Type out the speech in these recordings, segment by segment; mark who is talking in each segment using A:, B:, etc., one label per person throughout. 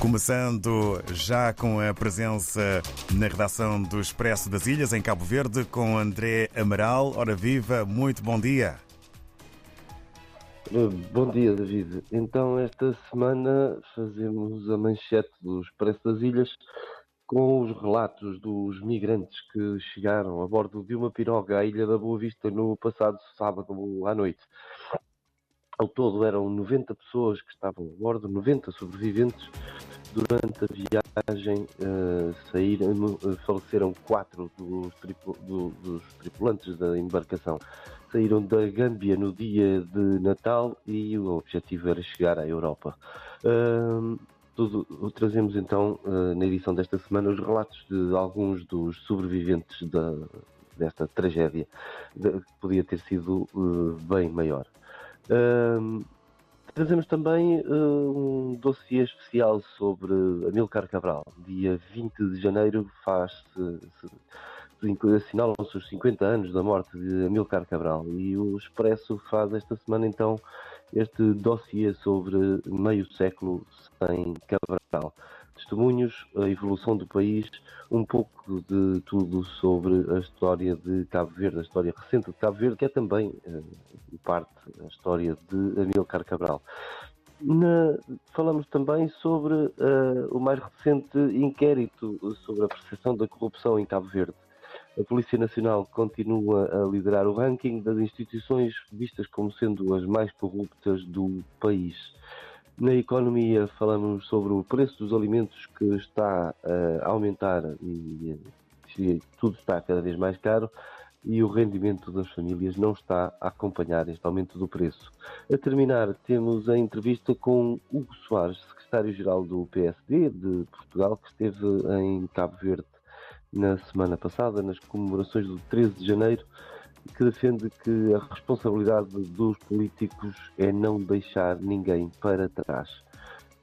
A: Começando já com a presença na redação do Expresso das Ilhas, em Cabo Verde, com André Amaral. Ora viva, muito bom dia.
B: Bom dia, David. Então, esta semana fazemos a manchete do Expresso das Ilhas com os relatos dos migrantes que chegaram a bordo de uma piroga à Ilha da Boa Vista no passado sábado à noite. Ao todo eram 90 pessoas que estavam a bordo, 90 sobreviventes. Durante a viagem uh, saíram, uh, faleceram quatro dos, tripul do, dos, tripulantes da embarcação. Saíram da Gâmbia no dia de Natal e o objetivo era chegar à Europa. Uh, tudo, trazemos então na edição desta semana os relatos de alguns dos sobreviventes da, desta tragédia, que podia ter sido bem maior. Uh, trazemos também uh, um dossiê especial sobre Amilcar Cabral. Dia 20 de janeiro faz-se, assinalam-se os 50 anos da morte de Amilcar Cabral e o Expresso faz esta semana então este dossiê sobre meio século sem Cabral testemunhos, a evolução do país, um pouco de tudo sobre a história de Cabo Verde, a história recente de Cabo Verde, que é também, em parte, a história de Amilcar Cabral. Na, falamos também sobre uh, o mais recente inquérito sobre a percepção da corrupção em Cabo Verde. A Polícia Nacional continua a liderar o ranking das instituições vistas como sendo as mais corruptas do país. Na economia falamos sobre o preço dos alimentos que está a aumentar e, e tudo está cada vez mais caro e o rendimento das famílias não está a acompanhar este aumento do preço. A terminar, temos a entrevista com Hugo Soares, secretário-geral do PSD de Portugal, que esteve em Cabo Verde na semana passada, nas comemorações do 13 de janeiro, que defende que a responsabilidade dos políticos é não deixar ninguém para trás.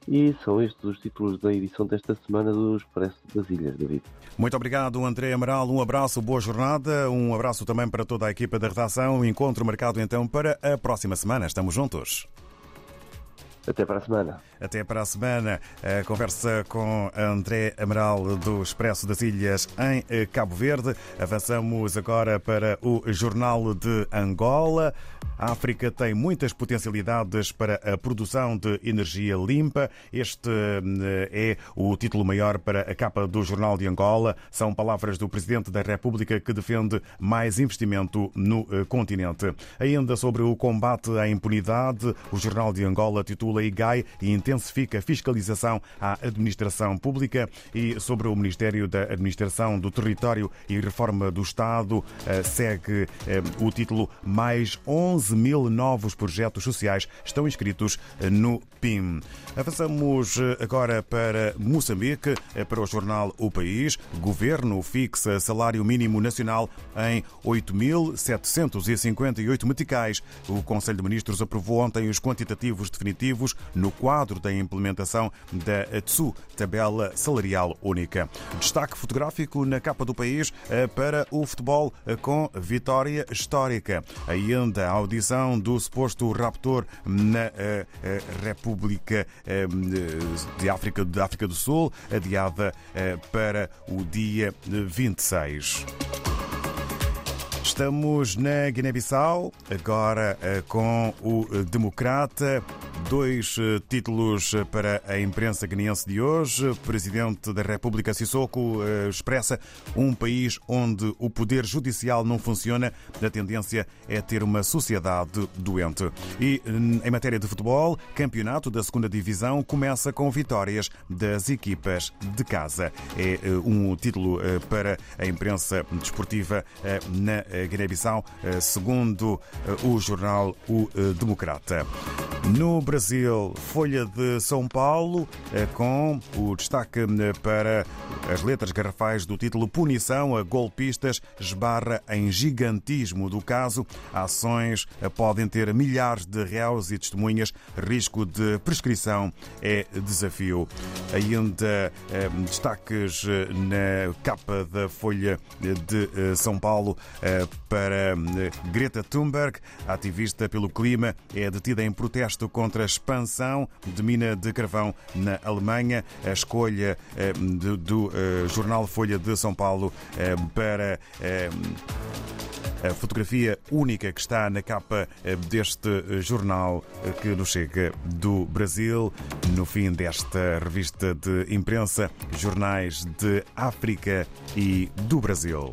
B: E são estes os títulos da edição desta semana do Expresso das Ilhas, David.
A: Muito obrigado, André Amaral. Um abraço, boa jornada. Um abraço também para toda a equipa da redação. Encontro marcado então para a próxima semana. Estamos juntos.
B: Até para a semana.
A: Até para a semana. A conversa com André Amaral do Expresso das Ilhas em eh, Cabo Verde. Avançamos agora para o Jornal de Angola. A África tem muitas potencialidades para a produção de energia limpa. Este eh, é o título maior para a capa do Jornal de Angola. São palavras do Presidente da República que defende mais investimento no eh, continente. Ainda sobre o combate à impunidade, o Jornal de Angola titula IGAI e intensifica a fiscalização à administração pública e sobre o Ministério da Administração do Território e Reforma do Estado eh, segue o título Mais 11 11 mil novos projetos sociais estão inscritos eh, no PIM. Avançamos eh, agora para Moçambique, eh, para o jornal O País. Governo fixa salário mínimo nacional em 8.758 meticais. O Conselho de Ministros aprovou ontem os quantitativos definitivos no quadro da implementação da TSU, tabela salarial única. Destaque fotográfico na capa do país para o futebol com vitória histórica. Ainda a audição do suposto raptor na uh, República de África, de África do Sul, adiada para o dia 26. Estamos na Guiné-Bissau, agora com o Democrata Dois eh, títulos eh, para a imprensa guineense de hoje. O Presidente da República Sissoko eh, expressa um país onde o poder judicial não funciona. A tendência é ter uma sociedade doente. E em matéria de futebol, campeonato da segunda divisão começa com vitórias das equipas de casa. É um título para a imprensa desportiva na Guiné-Bissau, segundo o jornal O Democrata. No Brasil, Folha de São Paulo, eh, com o destaque eh, para as letras garrafais do título Punição a golpistas esbarra em gigantismo do caso. Ações eh, podem ter milhares de réus e testemunhas. Risco de prescrição é desafio. Ainda destaques na capa da Folha de São Paulo para Greta Thunberg, ativista pelo clima, é detida em protesto contra a expansão de mina de carvão na Alemanha. A escolha do jornal Folha de São Paulo para a fotografia única que está na capa eh, deste eh, jornal eh, que nos chega do Brasil, no fim desta revista de imprensa, jornais de África e do Brasil.